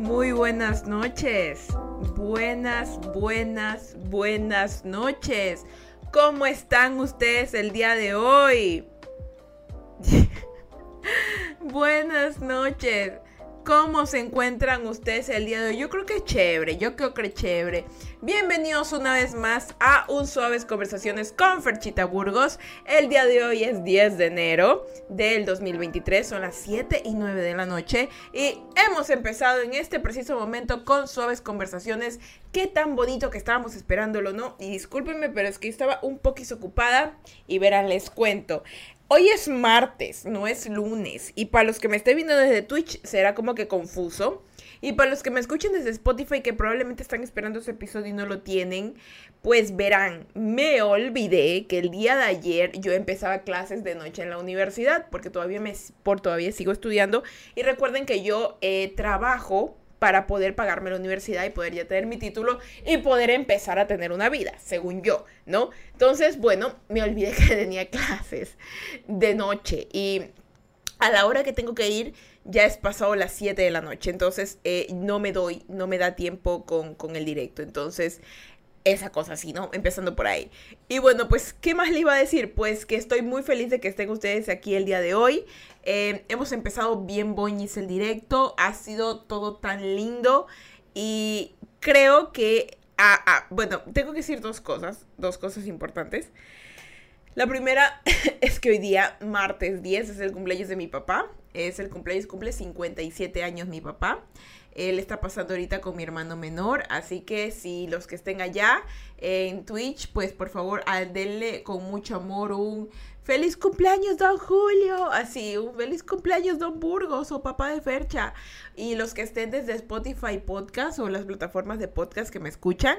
Muy buenas noches. Buenas, buenas, buenas noches. ¿Cómo están ustedes el día de hoy? buenas noches. ¿Cómo se encuentran ustedes el día de hoy? Yo creo que es chévere, yo creo que es chévere. Bienvenidos una vez más a un Suaves Conversaciones con Ferchita Burgos. El día de hoy es 10 de enero del 2023, son las 7 y 9 de la noche y hemos empezado en este preciso momento con Suaves Conversaciones. Qué tan bonito que estábamos esperándolo, ¿no? Y discúlpenme, pero es que estaba un poquito ocupada y verán, les cuento. Hoy es martes, no es lunes. Y para los que me estén viendo desde Twitch será como que confuso. Y para los que me escuchen desde Spotify que probablemente están esperando ese episodio y no lo tienen, pues verán, me olvidé que el día de ayer yo empezaba clases de noche en la universidad porque todavía me por todavía sigo estudiando y recuerden que yo eh, trabajo para poder pagarme la universidad y poder ya tener mi título y poder empezar a tener una vida, según yo, ¿no? Entonces, bueno, me olvidé que tenía clases de noche y a la hora que tengo que ir ya es pasado las 7 de la noche, entonces eh, no me doy, no me da tiempo con, con el directo, entonces esa cosa así, ¿no? Empezando por ahí. Y bueno, pues, ¿qué más le iba a decir? Pues que estoy muy feliz de que estén ustedes aquí el día de hoy. Eh, hemos empezado bien boñis el directo, ha sido todo tan lindo y creo que, ah, ah, bueno, tengo que decir dos cosas, dos cosas importantes. La primera es que hoy día, martes 10, es el cumpleaños de mi papá. Es el cumpleaños, cumple 57 años mi papá. Él está pasando ahorita con mi hermano menor, así que si los que estén allá en Twitch, pues por favor, denle con mucho amor un feliz cumpleaños, don Julio. Así, un feliz cumpleaños, don Burgos o papá de Fercha. Y los que estén desde Spotify Podcast o las plataformas de podcast que me escuchan,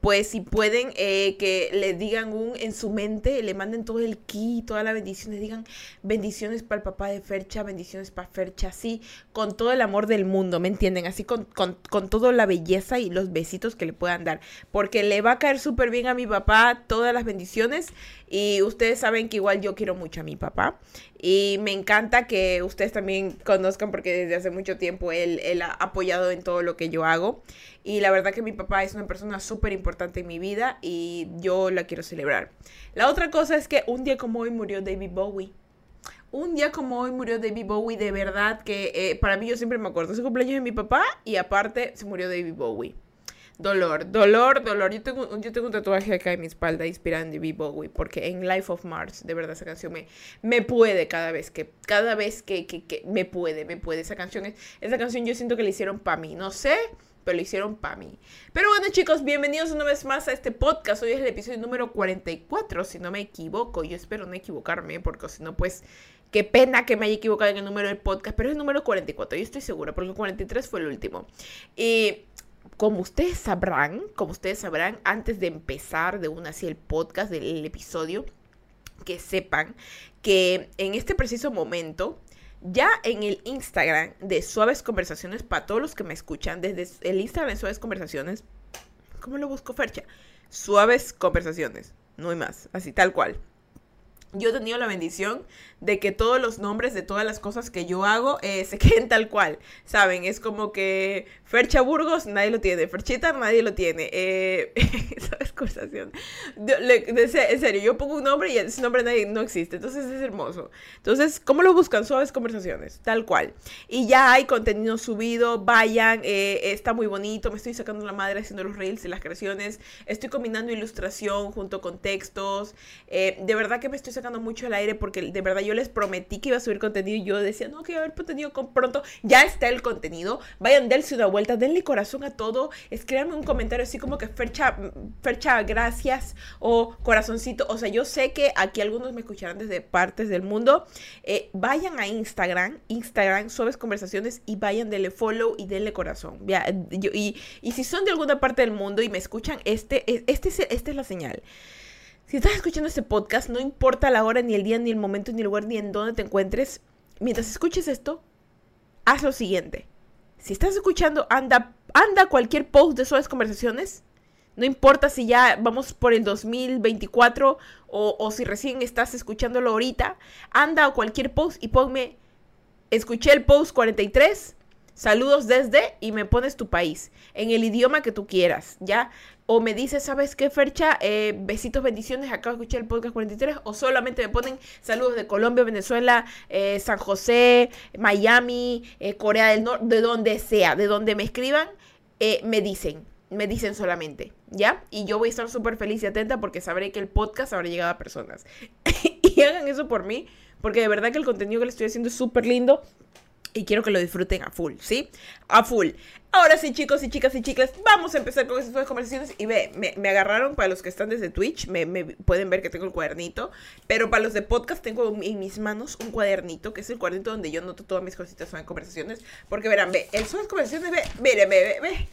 pues si pueden eh, que le digan un en su mente, le manden todo el ki, toda la bendición, digan bendiciones para el papá de Fercha, bendiciones para Fercha, así, con todo el amor del mundo, ¿me entienden? Así con, con, con toda la belleza y los besitos que le puedan dar. Porque le va a caer súper bien a mi papá todas las bendiciones. Y ustedes saben que igual yo quiero mucho a mi papá. Y me encanta que ustedes también conozcan porque desde hace mucho tiempo él, él ha apoyado en todo lo que yo hago. Y la verdad que mi papá es una persona súper importante en mi vida y yo la quiero celebrar. La otra cosa es que un día como hoy murió David Bowie. Un día como hoy murió David Bowie, de verdad que eh, para mí yo siempre me acuerdo. Es el cumpleaños de mi papá y aparte se murió David Bowie. Dolor, dolor, dolor. Yo tengo, yo tengo un tatuaje acá en mi espalda inspirado en David Bowie, porque en Life of Mars, de verdad, esa canción me, me puede cada vez que, cada vez que, que, que me puede, me puede. Esa canción, es, esa canción yo siento que la hicieron para mí, no sé, pero lo hicieron para mí. Pero bueno, chicos, bienvenidos una vez más a este podcast. Hoy es el episodio número 44, si no me equivoco. Yo espero no equivocarme, porque si no, pues Qué pena que me haya equivocado en el número del podcast, pero es el número 44, yo estoy segura, porque el 43 fue el último. Y como ustedes sabrán, como ustedes sabrán, antes de empezar de una así el podcast, del episodio, que sepan que en este preciso momento, ya en el Instagram de Suaves Conversaciones, para todos los que me escuchan, desde el Instagram de Suaves Conversaciones, ¿cómo lo busco, Fercha? Suaves Conversaciones, no hay más, así tal cual yo he tenido la bendición de que todos los nombres de todas las cosas que yo hago eh, se queden tal cual, ¿saben? Es como que Fercha Burgos, nadie lo tiene, Ferchita, nadie lo tiene. Eh, ¿Sabes? Conversación. en serio, yo pongo un nombre y ese nombre nadie, no existe, entonces es hermoso. Entonces, ¿cómo lo buscan? Suaves conversaciones, tal cual. Y ya hay contenido subido, vayan, eh, está muy bonito, me estoy sacando la madre haciendo los reels y las creaciones, estoy combinando ilustración junto con textos, de verdad que me estoy sacando mucho el aire porque de verdad yo les prometí que iba a subir contenido y yo decía, no, que iba a haber contenido con pronto. Ya está el contenido. Vayan, dense una vuelta, denle corazón a todo. Escríbanme un comentario así como que Fercha, Fercha, gracias o corazoncito. O sea, yo sé que aquí algunos me escucharán desde partes del mundo. Eh, vayan a Instagram, Instagram, Suaves Conversaciones y vayan, denle follow y denle corazón. Y, y si son de alguna parte del mundo y me escuchan, este, este, esta es la señal. Si estás escuchando este podcast, no importa la hora, ni el día, ni el momento, ni el lugar, ni en dónde te encuentres, mientras escuches esto, haz lo siguiente. Si estás escuchando, anda, anda cualquier post de suaves conversaciones. No importa si ya vamos por el 2024 o, o si recién estás escuchándolo ahorita. Anda a cualquier post y ponme, escuché el post 43, saludos desde y me pones tu país, en el idioma que tú quieras, ¿ya? O me dices, ¿sabes qué, Fercha? Eh, besitos, bendiciones, acabo de escuchar el podcast 43. O solamente me ponen saludos de Colombia, Venezuela, eh, San José, Miami, eh, Corea del Norte, de donde sea, de donde me escriban, me dicen, me dicen solamente, ¿ya? Y yo voy a estar súper feliz y atenta porque sabré que el podcast habrá llegado a personas. y hagan eso por mí, porque de verdad que el contenido que les estoy haciendo es súper lindo y quiero que lo disfruten a full, ¿sí? A full. Ahora sí, chicos y chicas y chicas, vamos a empezar con estas conversaciones. Y ve, me, agarraron para los que están desde Twitch, me, pueden ver que tengo el cuadernito. Pero para los de podcast tengo en mis manos un cuadernito, que es el cuadernito donde yo noto todas mis cositas son conversaciones. Porque verán, ve, el son conversaciones, ve, miren, ve, ve, ve.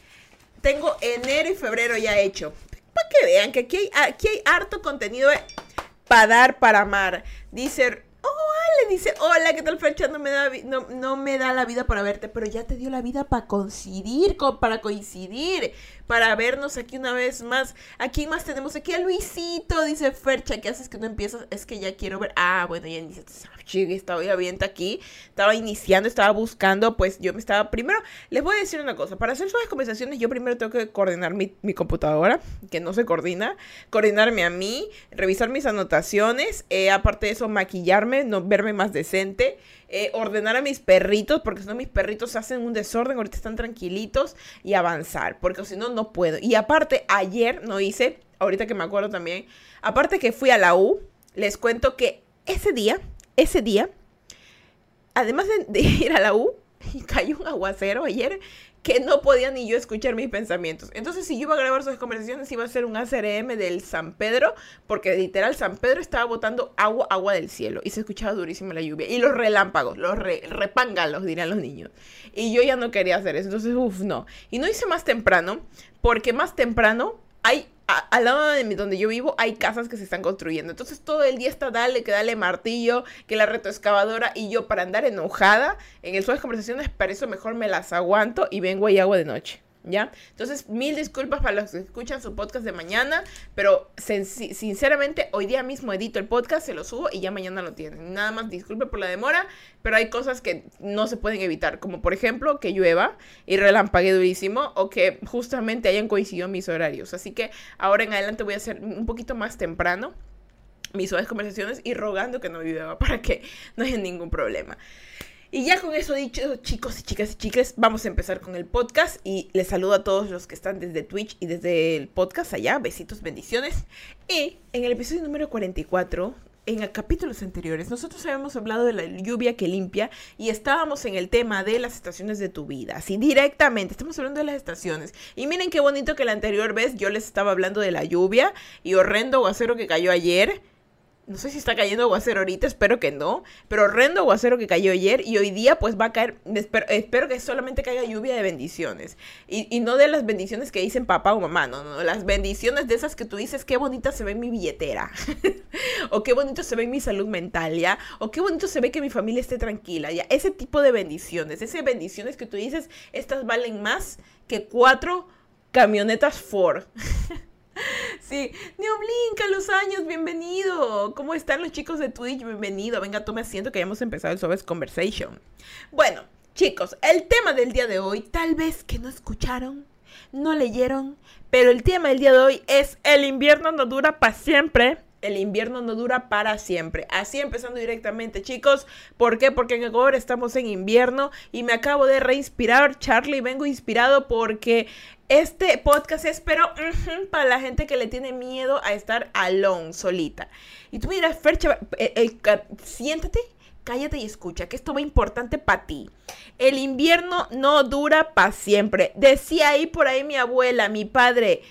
Tengo enero y febrero ya hecho. Para que vean que aquí hay, aquí hay harto contenido para dar, para amar. Dice dice, hola, ¿qué tal, Fercha? No me, da, no, no me da la vida para verte, pero ya te dio la vida para coincidir, para coincidir, para vernos aquí una vez más. Aquí más tenemos aquí a Luisito, dice Fercha, ¿qué haces que no empiezas? Es que ya quiero ver. Ah, bueno, ya dice, estaba ya bien aquí, estaba iniciando, estaba buscando, pues yo me estaba, primero, les voy a decir una cosa, para hacer suaves conversaciones yo primero tengo que coordinar mi, mi computadora, que no se coordina, coordinarme a mí, revisar mis anotaciones, eh, aparte de eso, maquillarme, no verme más decente, eh, ordenar a mis perritos, porque si no mis perritos hacen un desorden, ahorita están tranquilitos, y avanzar, porque si no, no puedo. Y aparte, ayer no hice, ahorita que me acuerdo también, aparte que fui a la U, les cuento que ese día, ese día, además de, ir a la U, cayó un aguacero ayer que no podía ni yo escuchar mis pensamientos. Entonces, si yo iba a grabar sus conversaciones, iba a ser un ACRM del San Pedro, porque literal San Pedro estaba botando agua, agua del cielo, y se escuchaba durísima la lluvia. Y los relámpagos, los re, repángalos, dirían los niños. Y yo ya no quería hacer eso. Entonces, uff, no. Y no hice más temprano, porque más temprano hay al lado de donde yo vivo hay casas que se están construyendo. Entonces todo el día está dale, que dale martillo, que la retroexcavadora y yo para andar enojada en el suave conversaciones, para eso mejor me las aguanto y vengo y hago de noche. ¿Ya? Entonces, mil disculpas para los que escuchan su podcast de mañana, pero sinceramente hoy día mismo edito el podcast, se lo subo y ya mañana lo tienen. Nada más disculpe por la demora, pero hay cosas que no se pueden evitar, como por ejemplo que llueva y relampague durísimo o que justamente hayan coincidido mis horarios. Así que ahora en adelante voy a hacer un poquito más temprano mis suaves conversaciones y rogando que no llueva para que no haya ningún problema. Y ya con eso dicho, chicos y chicas y chicas, vamos a empezar con el podcast. Y les saludo a todos los que están desde Twitch y desde el podcast allá. Besitos, bendiciones. Y en el episodio número 44, en capítulos anteriores, nosotros habíamos hablado de la lluvia que limpia y estábamos en el tema de las estaciones de tu vida. Así directamente, estamos hablando de las estaciones. Y miren qué bonito que la anterior vez yo les estaba hablando de la lluvia y horrendo aguacero que cayó ayer. No sé si está cayendo aguacero ahorita, espero que no. Pero horrendo aguacero que cayó ayer y hoy día pues va a caer, espero, que solamente caiga lluvia de bendiciones. Y, no de las bendiciones que dicen papá o mamá, no, no, las bendiciones de esas que tú dices, qué bonita se ve mi billetera. o qué bonito se ve mi salud mental, ¿ya? O qué bonito se ve que mi familia esté tranquila, ¿ya? Ese tipo de bendiciones, esas bendiciones que tú dices, estas valen más que cuatro camionetas Ford. Sí, Neoblink, los años, bienvenido. ¿Cómo están los chicos de Twitch? Bienvenido. Venga, tome asiento que ya hemos empezado el Sobes Conversation. Bueno, chicos, el tema del día de hoy, tal vez que no escucharon, no leyeron, pero el tema del día de hoy es el invierno no dura para siempre el invierno no dura para siempre. Así empezando directamente, chicos. ¿Por qué? Porque en Ecuador estamos en invierno y me acabo de reinspirar, Charlie. Vengo inspirado porque este podcast es, para la gente que le tiene miedo a estar alone, solita. Y tú miras, Fercha, eh, eh, siéntate, cállate y escucha, que esto va importante para ti. El invierno no dura para siempre. Decía ahí por ahí mi abuela, mi padre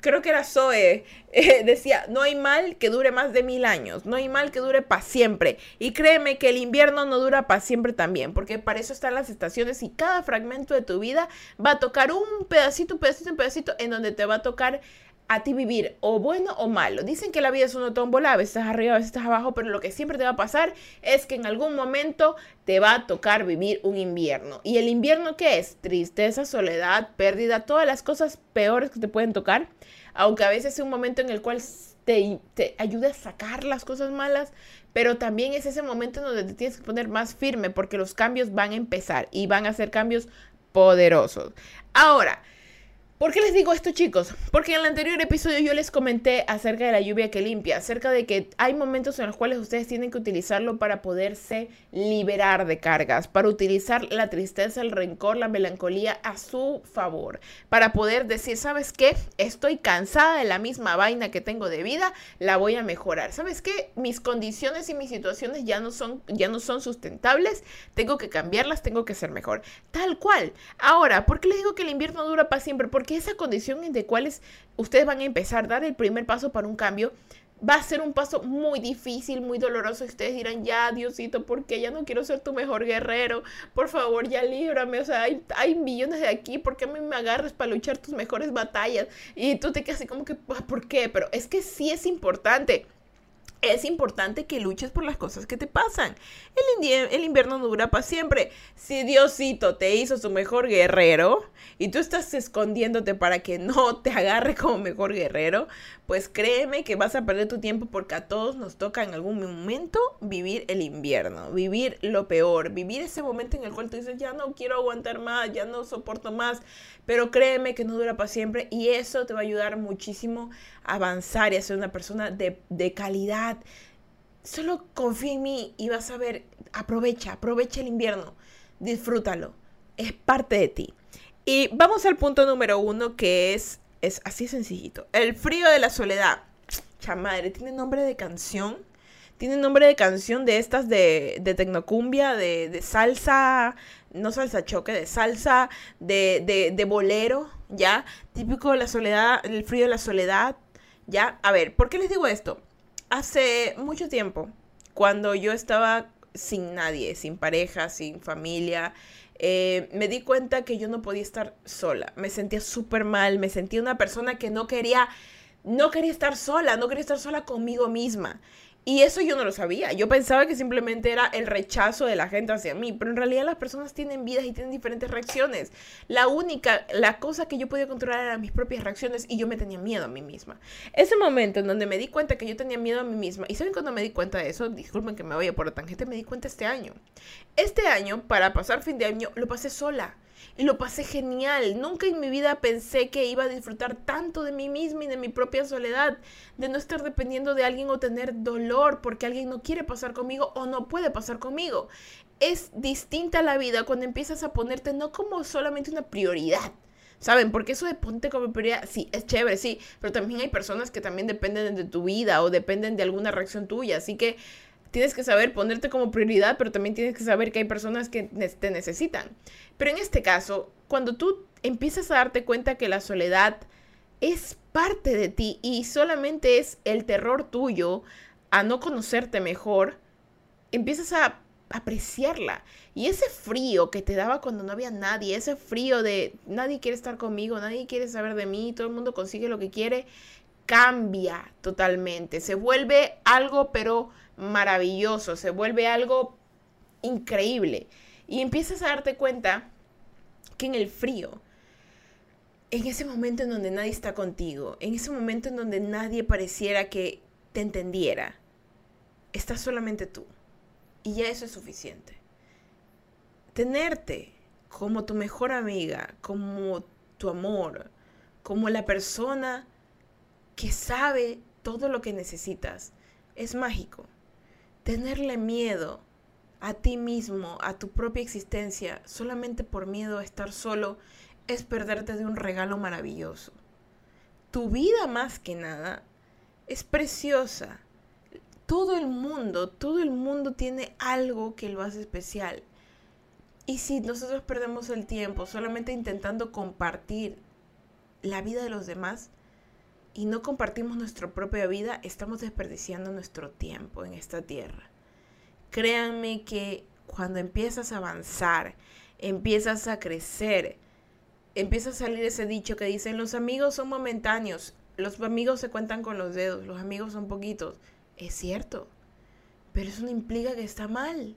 creo que era Zoe, eh, decía, no hay mal que dure más de mil años, no hay mal que dure para siempre. Y créeme que el invierno no dura para siempre también, porque para eso están las estaciones y cada fragmento de tu vida va a tocar un pedacito, un pedacito, un pedacito en donde te va a tocar a ti vivir o bueno o malo. Dicen que la vida es una tómbola, a veces estás arriba, a veces estás abajo, pero lo que siempre te va a pasar es que en algún momento te va a tocar vivir un invierno. ¿Y el invierno qué es? Tristeza, soledad, pérdida, todas las cosas peores que te pueden tocar, aunque a veces es un momento en el cual te, te ayuda a sacar las cosas malas, pero también es ese momento en donde te tienes que poner más firme porque los cambios van a empezar y van a ser cambios poderosos. Ahora, ¿Por qué les digo esto, chicos? Porque en el anterior episodio yo les comenté acerca de la lluvia que limpia, acerca de que hay momentos en los cuales ustedes tienen que utilizarlo para poderse liberar de cargas, para utilizar la tristeza, el rencor, la melancolía a su favor, para poder decir, ¿sabes qué? Estoy cansada de la misma vaina que tengo de vida, la voy a mejorar. ¿Sabes qué? Mis condiciones y mis situaciones ya no son ya no son sustentables, tengo que cambiarlas, tengo que ser mejor. Tal cual. Ahora, ¿por qué les digo que el invierno dura para siempre? Que esa condición en de cuales ustedes van a empezar a dar el primer paso para un cambio va a ser un paso muy difícil, muy doloroso. Y ustedes dirán, ya, Diosito, porque ya no quiero ser tu mejor guerrero? Por favor, ya líbrame. O sea, hay, hay millones de aquí. ¿Por qué a mí me agarras para luchar tus mejores batallas? Y tú te quedas así como que, ¿por qué? Pero es que sí es importante es importante que luches por las cosas que te pasan. El, invierno no dura para siempre. Si Diosito te hizo su mejor guerrero y tú estás escondiéndote para que no te agarre como mejor guerrero, pues créeme que vas a perder tu tiempo porque a todos nos toca en algún momento vivir el invierno, vivir lo peor, vivir ese momento en el cual tú dices, ya no quiero aguantar más, ya no soporto más, pero créeme que no dura para siempre y eso te va a ayudar muchísimo a avanzar y a ser una persona de, de calidad. Solo confía en mí y vas a ver, aprovecha, aprovecha el invierno, disfrútalo, es parte de ti. Y vamos al punto número uno que es es así sencillito. El frío de la soledad. Chamadre, tiene nombre de canción. Tiene nombre de canción de estas de, de tecnocumbia, de, de, salsa, no salsa choque, de salsa, de, de, bolero, ¿ya? Típico de la soledad, el frío de la soledad, ¿ya? A ver, ¿por qué les digo esto? Hace mucho tiempo, cuando yo estaba sin nadie, sin pareja, sin familia, eh, me di cuenta que yo no podía estar sola. Me sentía súper mal, me sentía una persona que no quería, no quería estar sola, no quería estar sola conmigo misma. Y eso yo no lo sabía. Yo pensaba que simplemente era el rechazo de la gente hacia mí, pero en realidad las personas tienen vidas y tienen diferentes reacciones. La única, la cosa que yo podía controlar eran mis propias reacciones y yo me tenía miedo a mí misma. Ese momento en donde me di cuenta que yo tenía miedo a mí misma, y saben cuando me di cuenta de eso, disculpen que me vaya por la tangente, me di cuenta este año. Este año, para pasar fin de año, lo pasé sola y lo pasé genial. Nunca en mi vida pensé que iba a disfrutar tanto de mí misma y de mi propia soledad, de no estar dependiendo de alguien o tener dolor porque alguien no quiere pasar conmigo o no puede pasar conmigo. Es distinta la vida cuando empiezas a ponerte no como solamente una prioridad, ¿Saben? Porque eso de ponte como prioridad, sí, es chévere, sí, pero también hay personas que también dependen de tu vida o dependen de alguna reacción tuya. Así que tienes que saber ponerte como prioridad, pero también tienes que saber que hay personas que te necesitan. Pero en este caso, cuando tú empiezas a darte cuenta que la soledad es parte de ti y solamente es el terror tuyo a no conocerte mejor, empiezas a apreciarla. Y ese frío que te daba cuando no había nadie, ese frío de nadie quiere estar conmigo, nadie quiere saber de mí, todo el mundo consigue lo que quiere, cambia totalmente. Se vuelve algo, pero maravilloso, se vuelve algo increíble. Y empiezas a darte cuenta que en el frío, en ese momento en donde nadie está contigo, en ese momento en donde nadie pareciera que te entendiera, estás solamente tú. Y ya eso es suficiente. Tenerte como tu mejor amiga, como tu amor, como la persona que sabe todo lo que necesitas, es mágico. Tenerle miedo a ti mismo, a tu propia existencia, solamente por miedo a estar solo, es perderte de un regalo maravilloso. Tu vida más que nada es preciosa. Todo el mundo, todo el mundo tiene algo que lo hace especial. Y si nosotros perdemos el tiempo solamente intentando compartir la vida de los demás, y no compartimos nuestra propia vida, estamos desperdiciando nuestro tiempo en esta tierra. Créanme que cuando empiezas a avanzar, empiezas a crecer, empieza a salir ese dicho que dicen los amigos son momentáneos, los amigos se cuentan con los dedos, los amigos son poquitos. Es cierto, pero eso no implica que está mal.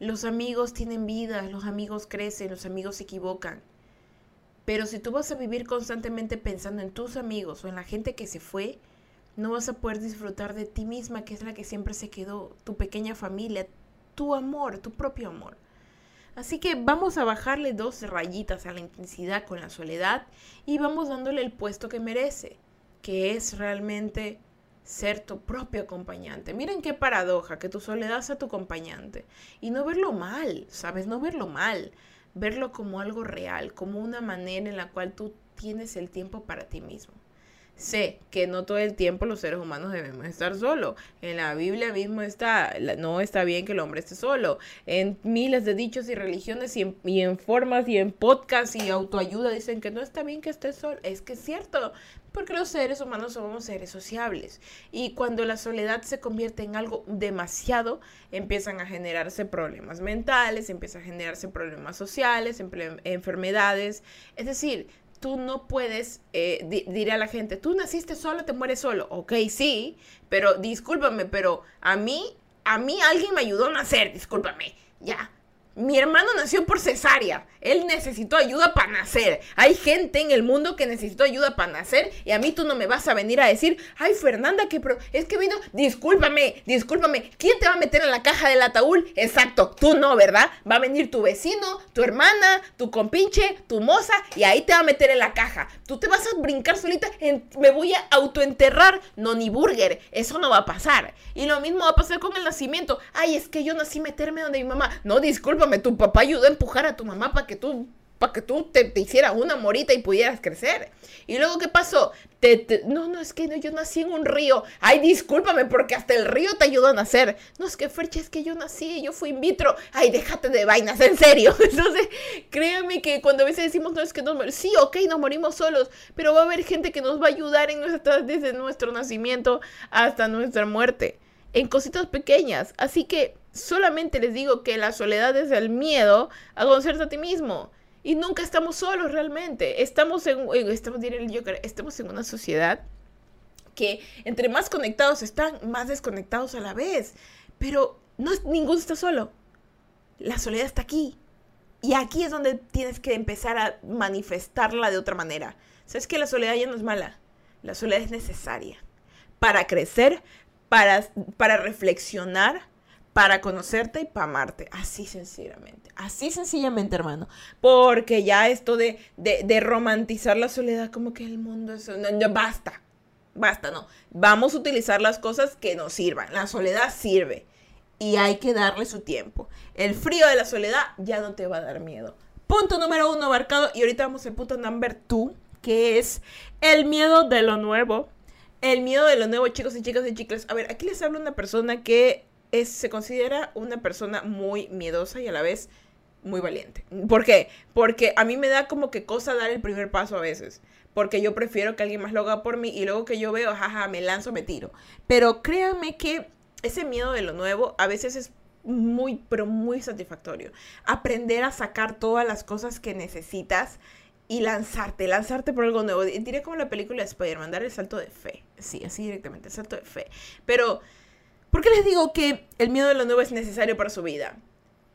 Los amigos tienen vida, los amigos crecen, los amigos se equivocan. Pero si tú vas a vivir constantemente pensando en tus amigos o en la gente que se fue, no vas a poder disfrutar de ti misma, que es la que siempre se quedó, tu pequeña familia, tu amor, tu propio amor. Así que vamos a bajarle dos rayitas a la intensidad con la soledad y vamos dándole el puesto que merece, que es realmente ser tu propio acompañante. Miren qué paradoja, que tu soledad sea tu acompañante. Y no verlo mal, ¿sabes? No verlo mal. Verlo como algo real, como una manera en la cual tú tienes el tiempo para ti mismo. Sé que no todo el tiempo los seres humanos debemos estar solos. En la Biblia mismo está, no está bien que el hombre esté solo. En miles de dichos y religiones y en, formas y en podcasts y autoayuda dicen que no está bien que esté solo. Es que es cierto, porque los seres humanos somos seres sociables. Y cuando la soledad se convierte en algo demasiado, empiezan a generarse problemas mentales, empiezan a generarse problemas sociales, enfermedades. Es decir, tú no puedes, eh, a la gente, tú naciste solo, te mueres solo. Ok, sí, pero discúlpame, pero a mí, a mí alguien me ayudó a nacer, discúlpame, ya. Mi hermano nació por cesárea. Él necesitó ayuda para nacer. Hay gente en el mundo que necesitó ayuda para nacer y a mí tú no me vas a venir a decir, ay Fernanda, que pro es que vino, discúlpame, discúlpame, ¿quién te va a meter en la caja del ataúd? Exacto, tú no, ¿verdad? Va a venir tu vecino, tu hermana, tu compinche, tu moza y ahí te va a meter en la caja. Tú te vas a brincar solita, me voy a autoenterrar, no ni burger, eso no va a pasar. Y lo mismo va a pasar con el nacimiento. Ay, es que yo nací meterme donde mi mamá. No, discúlpame tu papá ayudó a empujar a tu mamá para que tú para que tú te, hicieras una morita y pudieras crecer. Y luego, ¿qué pasó? Te, no, no, es que no, yo nací en un río. Ay, discúlpame, porque hasta el río te ayudó a nacer. No, es que Ferche, es que yo nací, yo fui in vitro. Ay, déjate de vainas, en serio. Entonces, créanme que cuando a veces decimos, no, es que nos morimos. Sí, ok, nos morimos solos, pero va a haber gente que nos va a ayudar en nuestra, desde nuestro nacimiento hasta nuestra muerte. En cositas pequeñas. Así que solamente les digo que la soledad es el miedo a conocerte a ti mismo. Y nunca estamos solos realmente. Estamos en, estamos, estamos en una sociedad que entre más conectados están, más desconectados a la vez. Pero no ninguno está solo. La soledad está aquí. Y aquí es donde tienes que empezar a manifestarla de otra manera. ¿Sabes que la soledad ya no es mala? La soledad es necesaria para crecer, para, para reflexionar, para conocerte y para amarte. Así sencillamente. Así sencillamente, hermano. Porque ya esto de, de, romantizar la soledad como que el mundo es... No, basta. Basta, no. Vamos a utilizar las cosas que nos sirvan. La soledad sirve. Y hay que darle su tiempo. El frío de la soledad ya no te va a dar miedo. Punto número uno abarcado. Y ahorita vamos al punto number two. Que es el miedo de lo nuevo. El miedo de lo nuevo, chicos y chicas y chicas. A ver, aquí les hablo una persona que es, se considera una persona muy miedosa y a la vez muy valiente. ¿Por qué? Porque a mí me da como que cosa dar el primer paso a veces. Porque yo prefiero que alguien más lo haga por mí y luego que yo veo, jaja, me lanzo, me tiro. Pero créanme que ese miedo de lo nuevo a veces es muy, pero muy satisfactorio. Aprender a sacar todas las cosas que necesitas y lanzarte, lanzarte por algo nuevo. Diré como la película de Spider-Man, dar el salto de fe. Sí, así directamente, el salto de fe. Pero ¿Por qué les digo que el miedo de lo nuevo es necesario para su vida?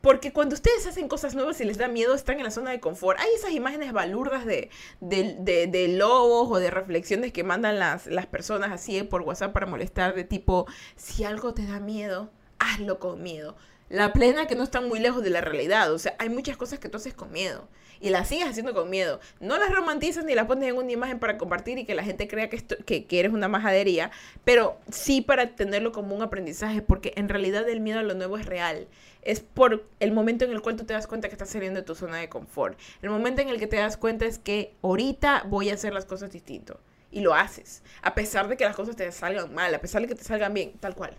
Porque cuando ustedes hacen cosas nuevas y les da miedo, están en la zona de confort. Hay esas imágenes balurdas de, de, lobos o de reflexiones que mandan las, las personas así por WhatsApp para molestar, de tipo, si algo te da miedo, hazlo con miedo. La plena que no están muy lejos de la realidad. O sea, hay muchas cosas que tú haces con miedo y las sigues haciendo con miedo. No las romantizas ni las pones en una imagen para compartir y que la gente crea que, esto, que, eres una majadería, pero sí para tenerlo como un aprendizaje, porque en realidad el miedo a lo nuevo es real. Es por el momento en el cual tú te das cuenta que estás saliendo de tu zona de confort. El momento en el que te das cuenta es que ahorita voy a hacer las cosas distinto. Y lo haces. A pesar de que las cosas te salgan mal, a pesar de que te salgan bien, tal cual.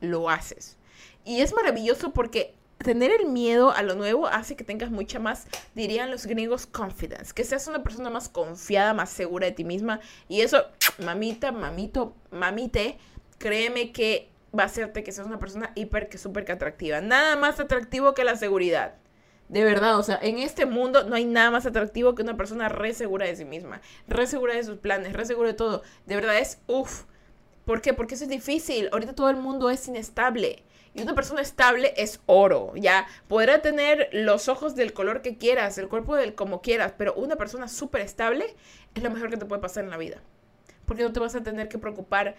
Lo haces. Y es maravilloso porque tener el miedo a lo nuevo hace que tengas mucha más, dirían los griegos, confidence, que seas una persona más confiada, más segura de ti misma. Y eso, mamita, mamito, mamite, créeme que va a hacerte que seas una persona hiper que súper atractiva. Nada más atractivo que la seguridad. De verdad, o sea, en este mundo no hay nada más atractivo que una persona re segura de sí misma, re segura de sus planes, re segura de todo. De verdad es, uff. ¿Por qué? Porque eso es difícil. Ahorita todo el mundo es inestable. Y una persona estable es oro, ya. Podrá tener los ojos del color que quieras, el cuerpo del como quieras, pero una persona súper estable es lo mejor que te puede pasar en la vida. Porque no te vas a tener que preocupar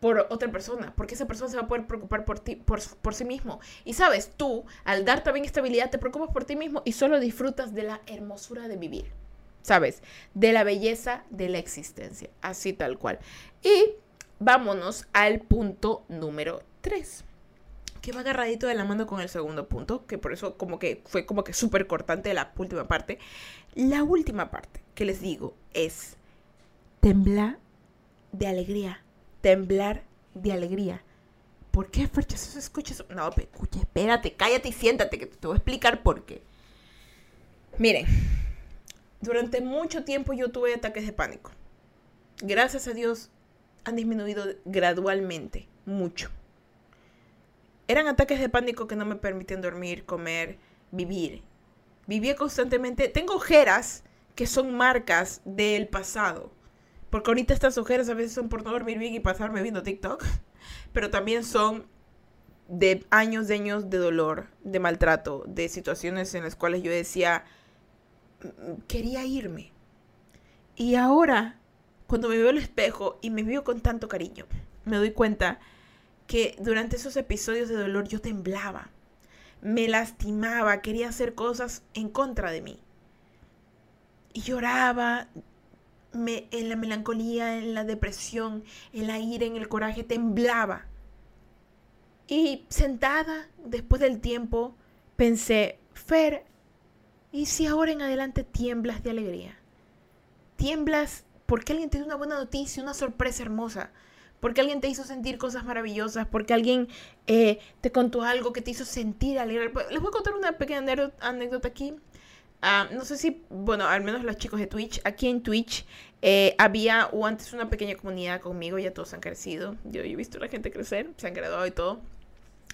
por otra persona, porque esa persona se va a poder preocupar por ti, por, por, sí mismo. Y sabes, tú, al dar también estabilidad, te preocupas por ti mismo y solo disfrutas de la hermosura de vivir, ¿sabes? De la belleza de la existencia, así tal cual. Y vámonos al punto número 3 que va agarradito de la mano con el segundo punto, que por eso como que fue como que súper cortante la última parte. La última parte que les digo es temblar de alegría temblar de alegría. ¿Por qué, Fercha? Eso escucha No, escucha, espérate, cállate y siéntate, que te voy a explicar por qué. Miren, durante mucho tiempo yo tuve ataques de pánico. Gracias a Dios han disminuido gradualmente, mucho. Eran ataques de pánico que no me permitían dormir, comer, vivir. Vivía constantemente. Tengo ojeras que son marcas del pasado porque ahorita estas ojeras a veces son por no dormir bien y pasarme viendo TikTok. Pero también son de años de años de dolor, de maltrato, de situaciones en las cuales yo decía, mm, quería irme. Y ahora, cuando me veo al espejo y me veo con tanto cariño, me doy cuenta que durante esos episodios de dolor yo temblaba, me lastimaba, quería hacer cosas en contra de mí. Y lloraba, en la melancolía, en la depresión, en la ira, en el coraje, temblaba. Y sentada, después del tiempo, pensé, Fer, ¿y si ahora en adelante tiemblas de alegría? Tiemblas porque alguien te dio una buena noticia, una sorpresa hermosa, porque alguien te hizo sentir cosas maravillosas, porque alguien eh, te contó algo que te hizo sentir alegre. Les voy a contar una pequeña anécdota aquí. Ah, no sé si, bueno, al menos los chicos de Twitch, aquí en Twitch eh, había o antes una pequeña comunidad conmigo, ya todos han crecido. Yo, he visto a la gente crecer, se han graduado y todo.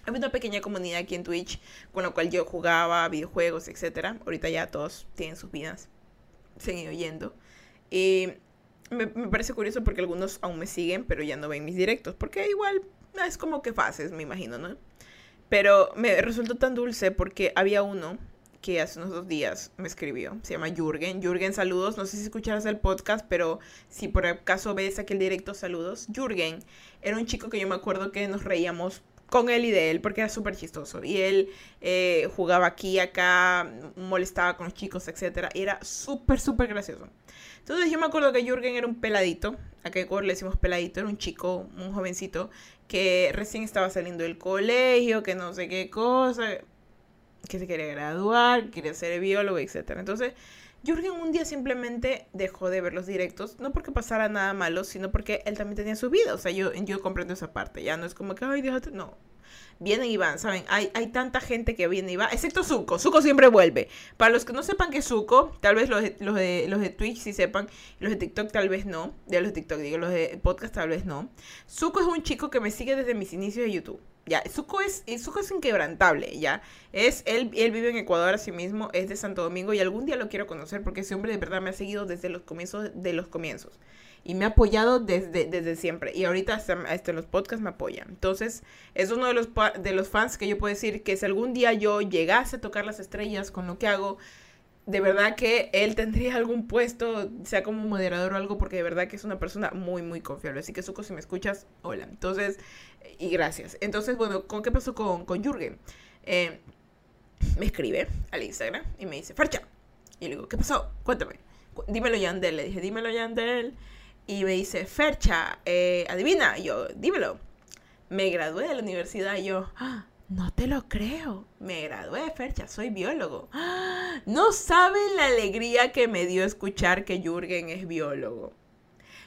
Había una pequeña comunidad aquí en Twitch con la cual yo jugaba videojuegos, etc. Ahorita ya todos tienen sus vidas, se han ido yendo. Y me, me parece curioso porque algunos aún me siguen, pero ya no ven mis directos, porque igual es como que fases, me imagino, ¿no? Pero me resultó tan dulce porque había uno que hace unos dos días me escribió. Se llama Jürgen. Jürgen, saludos. No sé si escucharás el podcast, pero si por acaso ves aquí el directo, saludos. Jürgen era un chico que yo me acuerdo que nos reíamos con él y de él porque era súper chistoso. Y él eh, jugaba aquí, acá, molestaba con los chicos, etc. Era súper, súper gracioso. Entonces yo me acuerdo que Jürgen era un peladito. A que le decimos peladito. Era un chico, un jovencito que recién estaba saliendo del colegio, que no sé qué cosa que se quería graduar, quería ser biólogo, etc. Entonces, Jürgen un día simplemente dejó de ver los directos, no porque pasara nada malo, sino porque él también tenía su vida. O sea, yo, yo comprendo esa parte, ya no es como que, ay, déjate, no. Vienen y van, ¿saben? Hay, hay tanta gente que viene y va, excepto Zuko. Zuko siempre vuelve. Para los que no sepan que Zuko, tal vez los de, los de, los de Twitch sí sepan, los de TikTok tal vez no. De los de TikTok, digo, los de podcast tal vez no. Zuko es un chico que me sigue desde mis inicios de YouTube. Ya, Zuko es, Zuko es inquebrantable, ya. Es, él, él vive en Ecuador a sí mismo, es de Santo Domingo y algún día lo quiero conocer porque ese hombre de verdad me ha seguido desde los comienzos de los comienzos. Y me ha apoyado desde, desde siempre. Y ahorita hasta, en los podcasts me apoya. Entonces, es uno de los, de los fans que yo puedo decir que si algún día yo llegase a tocar las estrellas con lo que hago, de verdad que él tendría algún puesto, sea como moderador o algo, porque de verdad que es una persona muy, muy confiable. Así que, Suco, si me escuchas, hola. Entonces, y gracias. Entonces, bueno, ¿con qué pasó con, con Jürgen? Eh, me escribe al Instagram y me dice, Farcha. Y le digo, ¿qué pasó? Cuéntame. Dímelo, Yandel. Le dije, dímelo, Yandel. Y me dice, Fercha, eh, adivina. Yo, dímelo. Me gradué de la universidad y yo, ¡Ah! No te lo creo. Me gradué, Fercha, soy biólogo. No saben la alegría que me dio escuchar que Jürgen es biólogo.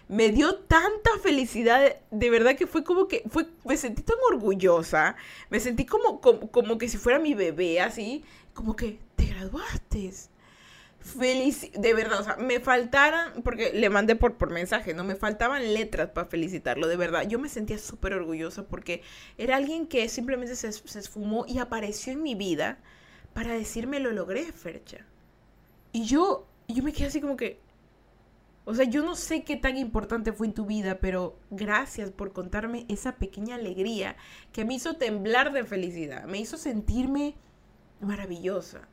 Me dio tanta felicidad, de verdad que fue como que, fue, me sentí tan orgullosa, me sentí como, como, como que si fuera mi bebé, así, como que te graduaste feliz, de verdad, o sea, me faltaran, porque le mandé por, por mensaje, ¿no? Me faltaban letras para felicitarlo, de verdad. Yo me sentía súper orgullosa porque era alguien que simplemente se, se, esfumó y apareció en mi vida para decirme lo logré, Fercha. Y yo, yo me quedé así como que, o sea, yo no sé qué tan importante fue en tu vida, pero gracias por contarme esa pequeña alegría que me hizo temblar de felicidad, me hizo sentirme maravillosa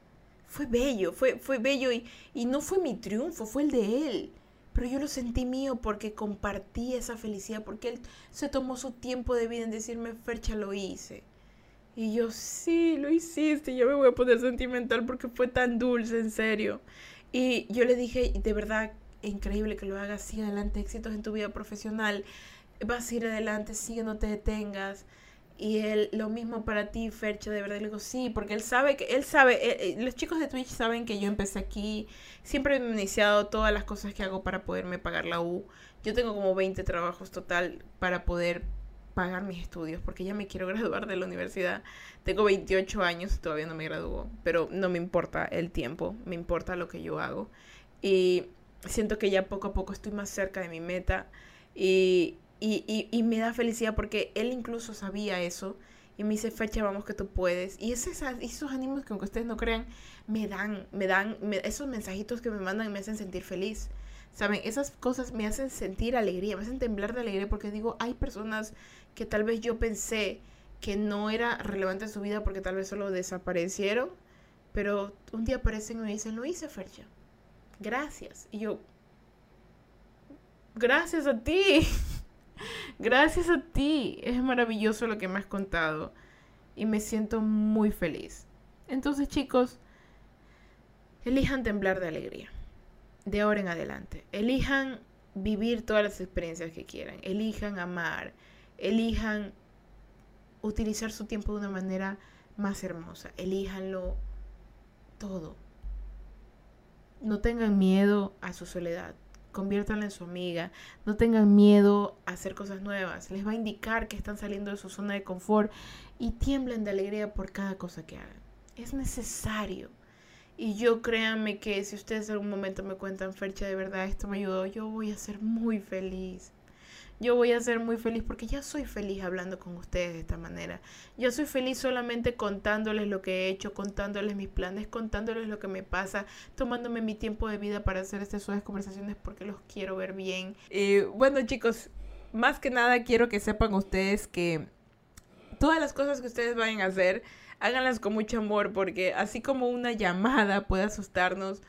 fue bello, fue, fue bello y, y no fue mi triunfo, fue el de él. pero yo lo sentí mío porque compartí esa felicidad, porque él se tomó su tiempo de vida en decirme, Fercha, lo hice. Y yo, sí, lo hiciste, yo me voy a poner sentimental porque fue tan dulce, en serio. Y yo le dije, de verdad, increíble que lo hagas, sigue adelante, éxitos en tu vida profesional, vas a ir adelante, sigue, no te detengas. Y él, lo mismo para ti, Fercha, de verdad le digo, sí, porque él sabe que, él sabe, eh, eh, los chicos de Twitch saben que yo empecé aquí, siempre he iniciado todas las cosas que hago para poderme pagar la U. Yo tengo como 20 trabajos total para poder pagar mis estudios, porque ya me quiero graduar de la universidad. Tengo 28 años y todavía no me graduó, pero no me importa el tiempo, me importa lo que yo hago. Y siento que ya poco a poco estoy más cerca de mi meta y, y, y, me da felicidad porque él incluso sabía eso y me dice, fecha, vamos que tú puedes. Y esos, esos ánimos que aunque ustedes no crean, me dan, me dan, esos mensajitos que me mandan me hacen sentir feliz. ¿Saben? Esas cosas me hacen sentir alegría, me hacen temblar de alegría porque digo, hay personas que tal vez yo pensé que no era relevante en su vida porque tal vez solo desaparecieron, pero un día aparecen y me dicen, lo hice, Fercha. Gracias. Y yo, gracias a ti. Gracias a ti. Es maravilloso lo que me has contado. Y me siento muy feliz. Entonces, chicos, elijan temblar de alegría. De ahora en adelante. Elijan vivir todas las experiencias que quieran. Elijan amar. Elijan utilizar su tiempo de una manera más hermosa. Elíjanlo todo. No tengan miedo a su soledad conviértanla en su amiga, no tengan miedo a hacer cosas nuevas, les va a indicar que están saliendo de su zona de confort y tiemblen de alegría por cada cosa que hagan. Es necesario. Y yo créanme que si ustedes en algún momento me cuentan, Fercha, de verdad esto me ayudó, yo voy a ser muy feliz yo voy a ser muy feliz porque ya soy feliz hablando con ustedes de esta manera. Yo soy feliz solamente contándoles lo que he hecho, contándoles mis planes, contándoles lo que me pasa, tomándome mi tiempo de vida para hacer estas suaves conversaciones porque los quiero ver bien. Y bueno chicos, más que nada quiero que sepan ustedes que todas las cosas que ustedes vayan a hacer, háganlas con mucho amor porque así como una llamada puede asustarnos,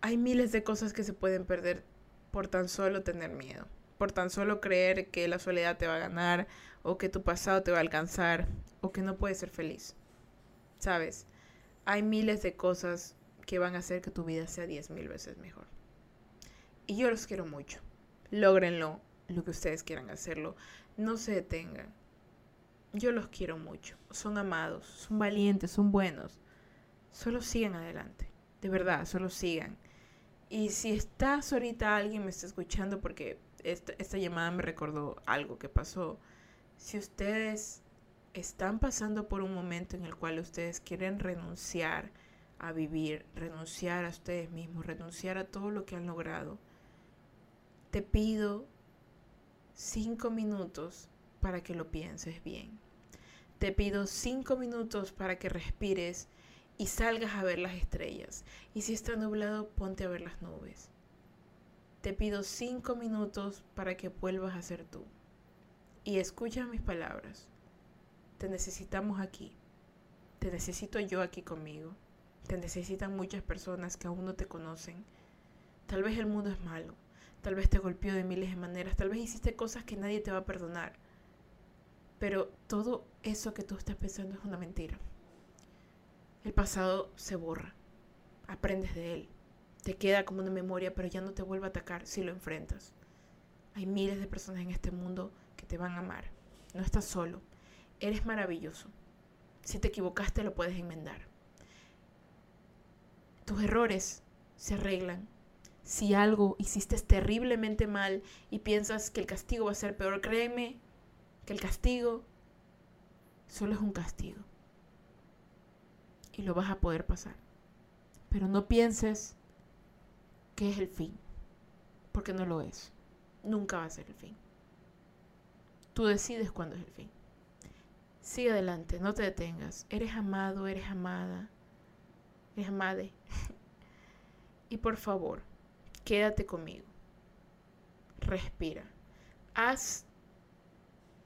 hay miles de cosas que se pueden perder por tan solo tener miedo por tan solo creer que la soledad te va a ganar o que tu pasado te va a alcanzar o que no puedes ser feliz. ¿Sabes? Hay miles de cosas que van a hacer que tu vida sea diez mil veces mejor. Y yo los quiero mucho. Lógrenlo, lo que ustedes quieran hacerlo. No se detengan. Yo los quiero mucho. Son amados, son valientes, son buenos. Solo sigan adelante. De verdad, solo sigan. Y si estás ahorita, alguien me está escuchando porque esta, llamada me recordó algo que pasó. Si ustedes están pasando por un momento en el cual ustedes quieren renunciar a vivir, renunciar a ustedes mismos, renunciar a todo lo que han logrado, te pido cinco minutos para que lo pienses bien. Te pido cinco minutos para que respires y salgas a ver las estrellas. Y si está nublado, ponte a ver las nubes. Te pido cinco minutos para que vuelvas a ser tú. Y escucha mis palabras. Te necesitamos aquí. Te necesito yo aquí conmigo. Te necesitan muchas personas que aún no te conocen. Tal vez el mundo es malo. Tal vez te golpeó de miles de maneras. Tal vez hiciste cosas que nadie te va a perdonar. Pero todo eso que tú estás pensando es una mentira. El pasado se borra. Aprendes de él te queda como una memoria, pero ya no te vuelve a atacar si lo enfrentas. Hay miles de personas en este mundo que te van a amar. No estás solo. Eres maravilloso. Si te equivocaste, lo puedes enmendar. Tus errores se arreglan. Si algo hiciste terriblemente mal y piensas que el castigo va a ser peor, créeme que el castigo solo es un castigo. Y lo vas a poder pasar. Pero no pienses que es el fin, porque no lo es. Nunca va a ser el fin. Tú decides cuándo es el fin. Sigue adelante, no te detengas. Eres amado, eres amada, eres amade. y por favor, quédate conmigo. Respira. Haz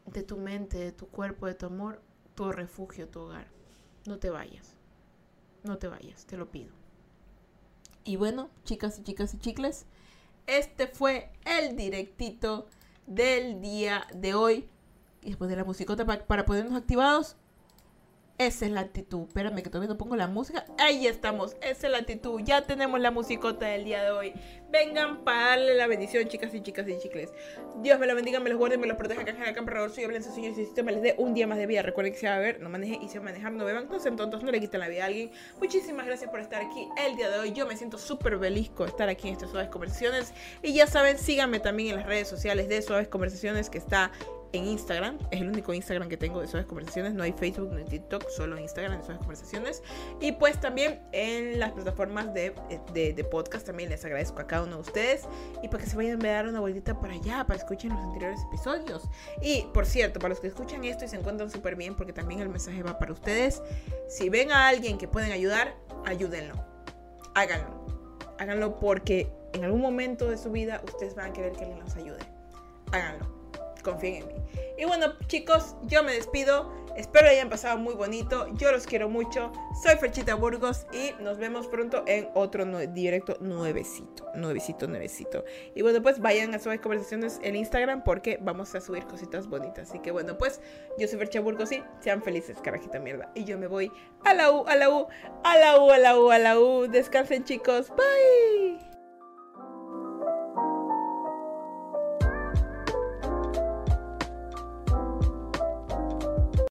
de tu mente, de tu cuerpo, de tu amor, tu refugio, tu hogar. No te vayas. No te vayas, te lo pido. Y bueno, chicas y chicas y chicles, este fue el directito del día de hoy. Y después de la musicota para, para ponernos activados, esa es la actitud. Espérame que todavía no pongo la música. Ahí estamos. Esa es la actitud. Ya tenemos la musicota del día de hoy. Vengan para darle la bendición, chicas y chicas y chicles. Dios me lo bendiga, me los guarde, me los proteja, que el campeador soy hablen señor y me les dé un día más de vida. Recuerden que se va a ver, no maneje y se manejar, no beban, no sean tontos, no le quiten la vida a alguien. Muchísimas gracias por estar aquí el día de hoy. Yo me siento súper feliz con estar aquí en estas suaves conversaciones. Y ya saben, síganme también en las redes sociales de Suaves Conversaciones que está en Instagram. Es el único Instagram que tengo de Suaves Conversaciones. No hay Facebook, no TikTok, solo Instagram de Suaves Conversaciones. Y pues también en las plataformas de, de, podcast también les agradezco a cada uno de ustedes. Y para que se vayan a dar una vueltita para allá, para escuchen los anteriores episodios. Y por cierto, para los que escuchan esto y se encuentran súper bien, porque también el mensaje va para ustedes. Si ven a alguien que pueden ayudar, ayúdenlo. Háganlo. Háganlo porque en algún momento de su vida ustedes van a querer que alguien los ayude. Háganlo confíen en mí. Y bueno, chicos, yo me despido. Espero hayan pasado muy bonito. Yo los quiero mucho. Soy Ferchita Burgos y nos vemos pronto en otro directo nuevecito. Nuevecito, nuevecito. Y bueno, pues vayan a subir conversaciones en Instagram porque vamos a subir cositas bonitas. Así que bueno, pues yo soy Ferchita Burgos y sean felices, carajita mierda. Y yo me voy a la U, a la U, a la U, a la U, a la U. Descansen, chicos. Bye.